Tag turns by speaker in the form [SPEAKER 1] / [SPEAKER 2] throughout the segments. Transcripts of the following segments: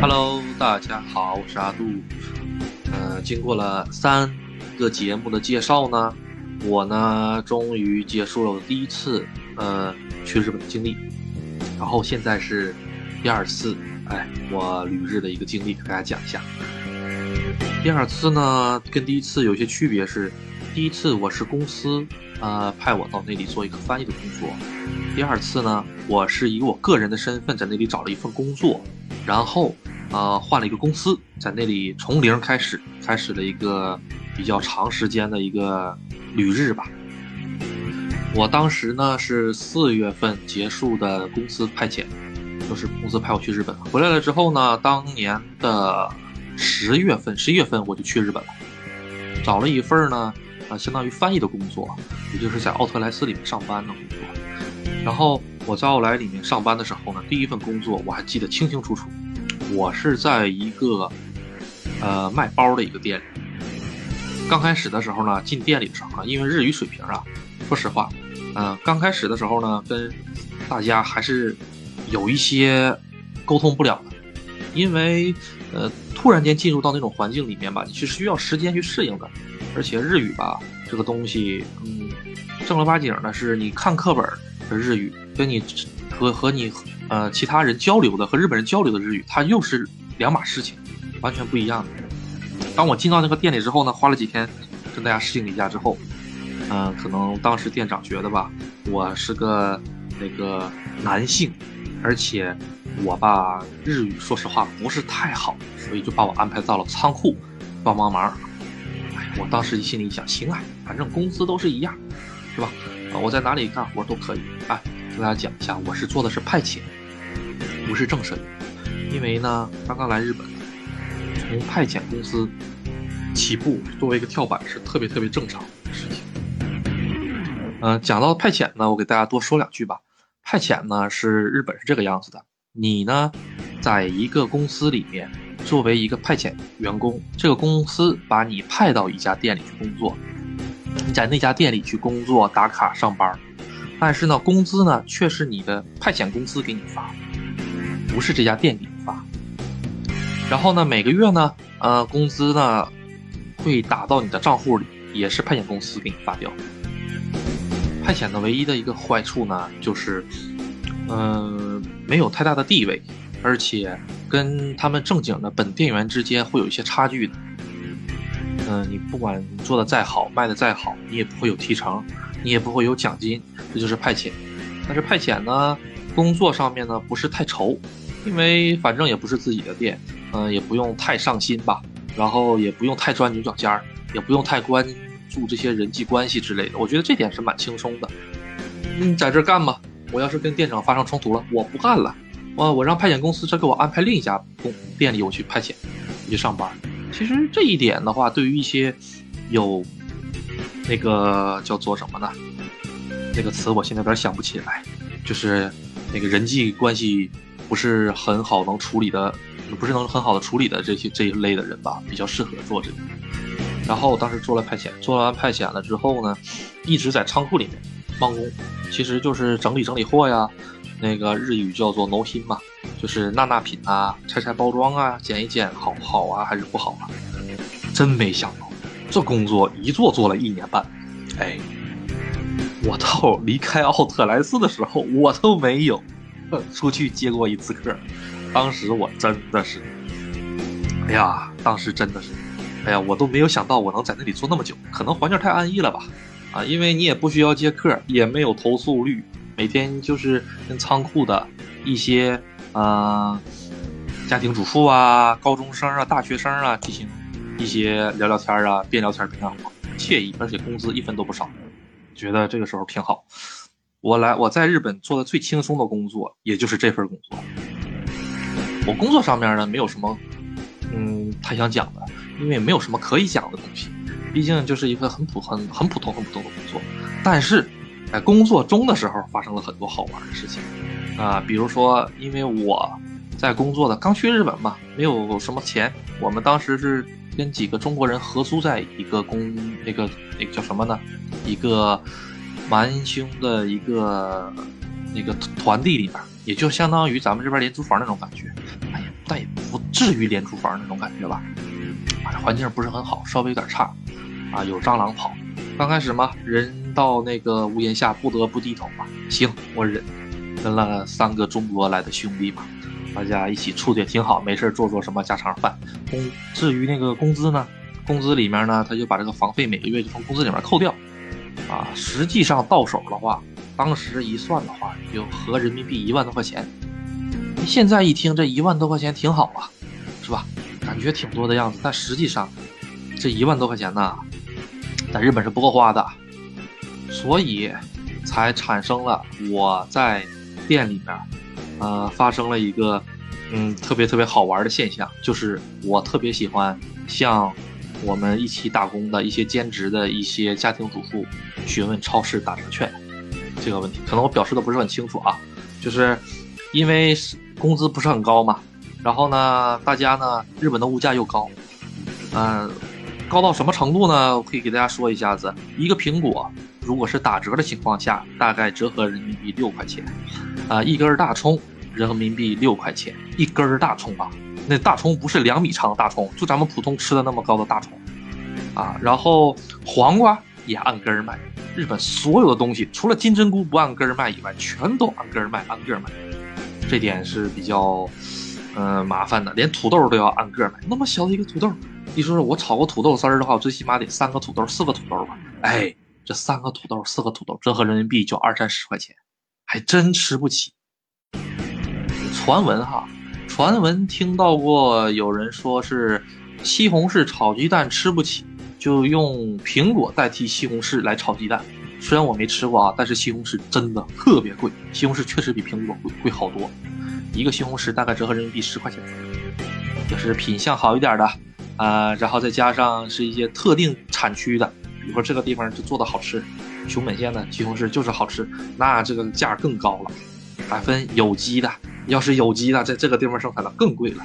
[SPEAKER 1] Hello，大家好，我是阿杜。呃，经过了三个节目的介绍呢，我呢终于结束了我第一次呃去日本的经历，然后现在是第二次，哎，我旅日的一个经历，给大家讲一下。第二次呢，跟第一次有些区别是，第一次我是公司呃派我到那里做一个翻译的工作，第二次呢，我是以我个人的身份在那里找了一份工作，然后呃换了一个公司，在那里从零开始，开始了一个比较长时间的一个旅日吧。我当时呢是四月份结束的公司派遣，就是公司派我去日本，回来了之后呢，当年的。十月份，十一月份我就去日本了，找了一份呢，啊，相当于翻译的工作，也就是在奥特莱斯里面上班的工作。然后我在奥莱里面上班的时候呢，第一份工作我还记得清清楚楚，我是在一个呃卖包的一个店里。刚开始的时候呢，进店里的时候啊，因为日语水平啊，说实话，嗯，刚开始的时候呢，跟大家还是有一些沟通不了的，因为呃。突然间进入到那种环境里面吧，你是需要时间去适应的，而且日语吧这个东西，嗯，正儿八经的是你看课本的日语，跟你和和你呃其他人交流的和日本人交流的日语，它又是两码事情，完全不一样的。当我进到那个店里之后呢，花了几天跟大家适应一下之后，嗯，可能当时店长觉得吧，我是个那个男性，而且。我吧，日语说实话不是太好，所以就把我安排到了仓库帮帮忙。哎，我当时心里想，行啊，反正工资都是一样，是吧？我在哪里干活都可以。哎，跟大家讲一下，我是做的是派遣，不是正式的。因为呢，刚刚来日本，从派遣公司起步作为一个跳板是特别特别正常的事情。嗯，讲到派遣呢，我给大家多说两句吧。派遣呢是日本是这个样子的。你呢，在一个公司里面作为一个派遣员工，这个公司把你派到一家店里去工作，你在那家店里去工作打卡上班，但是呢，工资呢却是你的派遣公司给你发，不是这家店给你发。然后呢，每个月呢，呃，工资呢会打到你的账户里，也是派遣公司给你发掉。派遣的唯一的一个坏处呢，就是，嗯。没有太大的地位，而且跟他们正经的本店员之间会有一些差距的。嗯，你不管做的再好，卖的再好，你也不会有提成，你也不会有奖金，这就是派遣。但是派遣呢，工作上面呢不是太愁，因为反正也不是自己的店，嗯，也不用太上心吧，然后也不用太钻牛角尖儿，也不用太关注这些人际关系之类的。我觉得这点是蛮轻松的。你在这干吧。我要是跟店长发生冲突了，我不干了，我我让派遣公司再给我安排另一家公店里我去派遣，我去上班。其实这一点的话，对于一些有那个叫做什么呢？那个词我现在有点想不起来，就是那个人际关系不是很好能处理的，不是能很好的处理的这些这一类的人吧，比较适合做这个。然后当时做了派遣，做完派遣了之后呢，一直在仓库里面。帮工其实就是整理整理货呀，那个日语叫做 “no 心”嘛，就是纳纳品啊，拆拆包装啊，剪一剪，好好啊还是不好啊？真没想到，这工作一做做了一年半，哎，我到离开奥特莱斯的时候，我都没有出去接过一次客，当时我真的是，哎呀，当时真的是，哎呀，我都没有想到我能在那里坐那么久，可能环境太安逸了吧。啊，因为你也不需要接客，也没有投诉率，每天就是跟仓库的一些啊家庭主妇啊、高中生啊、大学生啊进行一些聊聊天啊，边聊天边干活，惬意，而且工资一分都不少，觉得这个时候挺好。我来我在日本做的最轻松的工作，也就是这份工作。我工作上面呢，没有什么嗯太想讲的，因为没有什么可以讲的东西。毕竟就是一个很普很很普通很普通的工作，但是在工作中的时候发生了很多好玩的事情啊，比如说，因为我在工作的刚去日本嘛，没有什么钱，我们当时是跟几个中国人合租在一个公那个那个叫什么呢？一个蛮凶的一个那个团地里面，也就相当于咱们这边廉租房那种感觉。哎呀，但也不至于廉租房那种感觉吧。啊，环境不是很好，稍微有点差。啊，有蟑螂跑。刚开始嘛，人到那个屋檐下不得不低头嘛。行，我忍。跟了三个中国来的兄弟嘛，大家一起处的也挺好，没事做做什么家常饭。工至于那个工资呢，工资里面呢，他就把这个房费每个月就从工资里面扣掉。啊，实际上到手的话，当时一算的话，就合人民币一万多块钱。现在一听这一万多块钱挺好啊，是吧？感觉挺多的样子，但实际上这一万多块钱呢？在日本是不够花的，所以才产生了我在店里面，呃，发生了一个嗯特别特别好玩的现象，就是我特别喜欢向我们一起打工的一些兼职的一些家庭主妇询问超市打折券这个问题。可能我表示的不是很清楚啊，就是因为工资不是很高嘛，然后呢，大家呢，日本的物价又高，嗯。高到什么程度呢？我可以给大家说一下子，一个苹果如果是打折的情况下，大概折合人民币六块钱，啊，一根大葱人民币六块钱一根大葱啊，那大葱不是两米长的大葱，就咱们普通吃的那么高的大葱，啊，然后黄瓜也按根儿卖，日本所有的东西除了金针菇不按根儿卖以外，全都按根儿卖，按个儿卖，这点是比较，嗯，麻烦的，连土豆都要按个儿卖，那么小的一个土豆。你说说我炒个土豆丝儿的话，我最起码得三个土豆、四个土豆吧？哎，这三个土豆、四个土豆，折合人民币就二三十块钱，还真吃不起。传闻哈，传闻听到过有人说是西红柿炒鸡蛋吃不起，就用苹果代替西红柿来炒鸡蛋。虽然我没吃过啊，但是西红柿真的特别贵，西红柿确实比苹果贵贵好多。一个西红柿大概折合人民币十块钱，就是品相好一点的。啊，然后再加上是一些特定产区的，比如说这个地方就做的好吃，熊本县的西红柿就是好吃，那这个价更高了，还分有机的，要是有机的，在这个地方生产的更贵了。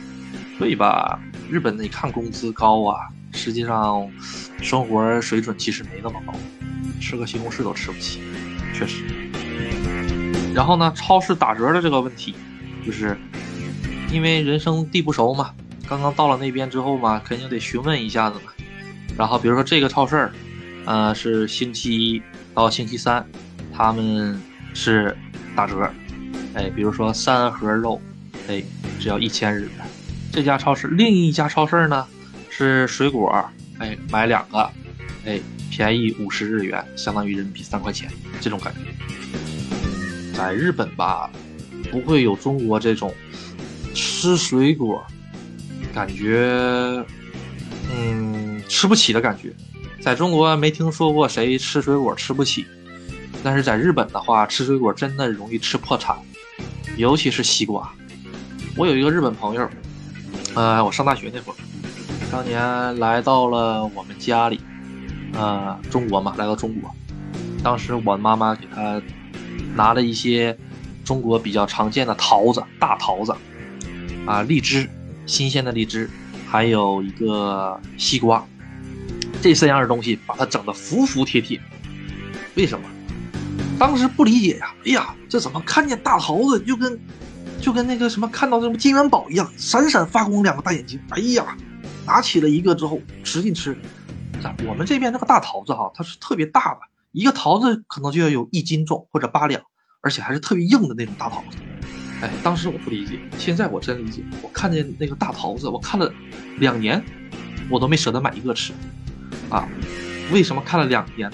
[SPEAKER 1] 所以吧，日本你看工资高啊，实际上生活水准其实没那么高，吃个西红柿都吃不起，确实。然后呢，超市打折的这个问题，就是因为人生地不熟嘛。刚刚到了那边之后嘛，肯定得询问一下子嘛。然后比如说这个超市，呃，是星期一到星期三，他们是打折。哎，比如说三盒肉，哎，只要一千日元。这家超市，另一家超市呢是水果，哎，买两个，哎，便宜五十日元，相当于人民币三块钱，这种感觉。在日本吧，不会有中国这种吃水果。感觉，嗯，吃不起的感觉，在中国没听说过谁吃水果吃不起，但是在日本的话，吃水果真的容易吃破产，尤其是西瓜。我有一个日本朋友，呃，我上大学那会儿，当年来到了我们家里，呃，中国嘛，来到中国，当时我妈妈给他拿了一些中国比较常见的桃子，大桃子，啊，荔枝。新鲜的荔枝，还有一个西瓜，这三样东西把它整得服服帖帖。为什么？当时不理解呀！哎呀，这怎么看见大桃子就跟就跟那个什么看到什么金元宝一样，闪闪发光两个大眼睛。哎呀，拿起了一个之后使劲吃。我们这边那个大桃子哈，它是特别大的，一个桃子可能就要有一斤重或者八两，而且还是特别硬的那种大桃子。哎，当时我不理解，现在我真理解。我看见那个大桃子，我看了两年，我都没舍得买一个吃。啊，为什么看了两年？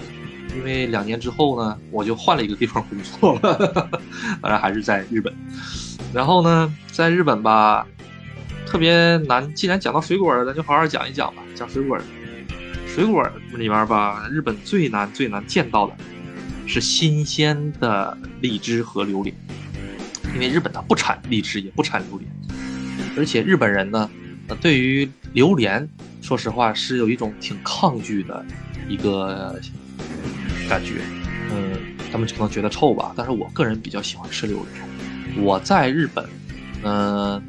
[SPEAKER 1] 因为两年之后呢，我就换了一个地方工作了，当然还是在日本。然后呢，在日本吧，特别难。既然讲到水果了，咱就好好讲一讲吧。讲水果，水果里面吧，日本最难最难见到的是新鲜的荔枝和榴莲。因为日本它不产荔枝，也不产榴莲，而且日本人呢，呃，对于榴莲，说实话是有一种挺抗拒的一个感觉，嗯，他们可能觉得臭吧，但是我个人比较喜欢吃榴莲。我在日本，嗯，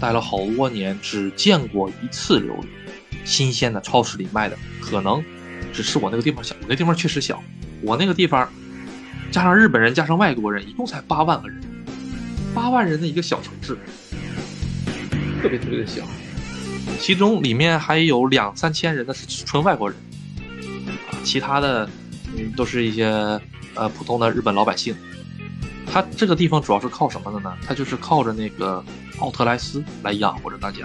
[SPEAKER 1] 待了好多年，只见过一次榴莲，新鲜的，超市里卖的，可能只是我那个地方小，我那地方确实小，我那个地方加上日本人加上外国人，一共才八万个人。八万人的一个小城市，特别特别的小。其中里面还有两三千人的是纯外国人，其他的嗯都是一些呃普通的日本老百姓。他这个地方主要是靠什么的呢？他就是靠着那个奥特莱斯来养活着大家。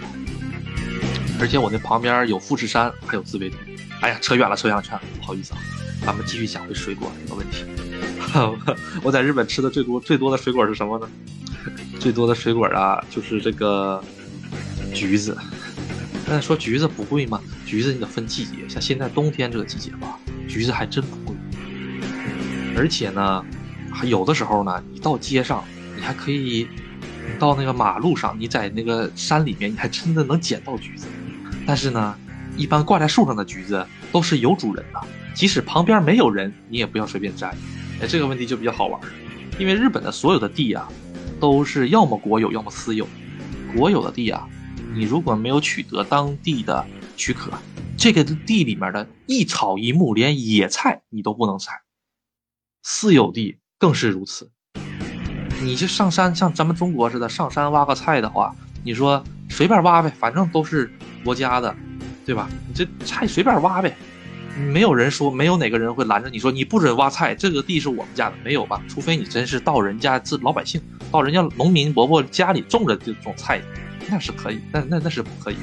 [SPEAKER 1] 而且我那旁边有富士山，还有自卫队。哎呀，扯远了，扯远了，不好意思啊。咱们继续讲回水果这个问题。我在日本吃的最多最多的水果是什么呢？最多的水果啊，就是这个橘子。那说橘子不贵吗？橘子你得分季节，像现在冬天这个季节吧，橘子还真不贵。而且呢，还有的时候呢，你到街上，你还可以到那个马路上，你在那个山里面，你还真的能捡到橘子。但是呢，一般挂在树上的橘子都是有主人的，即使旁边没有人，你也不要随便摘。哎，这个问题就比较好玩，因为日本的所有的地啊，都是要么国有，要么私有。国有的地啊，你如果没有取得当地的许可，这个地里面的一草一木，连野菜你都不能采。私有地更是如此，你就上山，像咱们中国似的上山挖个菜的话，你说随便挖呗，反正都是国家的，对吧？你这菜随便挖呗。没有人说，没有哪个人会拦着你说你不准挖菜，这个地是我们家的，没有吧？除非你真是到人家自老百姓，到人家农民伯伯家里种着这种菜，那是可以，那那那是不可以的。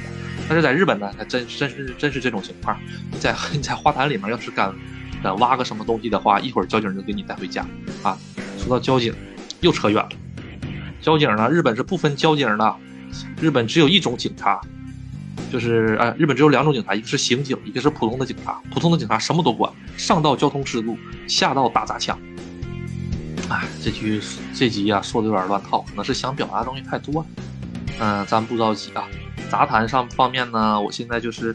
[SPEAKER 1] 但是在日本呢，还真真是真是这种情况。你在你在花坛里面要是敢敢挖个什么东西的话，一会儿交警就给你带回家啊。说到交警，又扯远了。交警呢，日本是不分交警的，日本只有一种警察。就是呃，日本只有两种警察，一个是刑警，一个是普通的警察。普通的警察什么都管，上到交通事故，下到打砸抢。哎，这句这集啊说的有点乱套，可能是想表达的东西太多了。嗯，咱不着急啊。杂谈上方面呢，我现在就是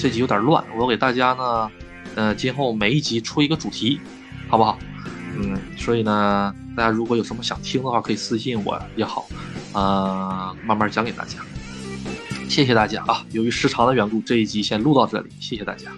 [SPEAKER 1] 这集有点乱，我给大家呢，呃，今后每一集出一个主题，好不好？嗯，所以呢，大家如果有什么想听的话，可以私信我也好，呃，慢慢讲给大家。谢谢大家啊！由于时长的缘故，这一集先录到这里。谢谢大家。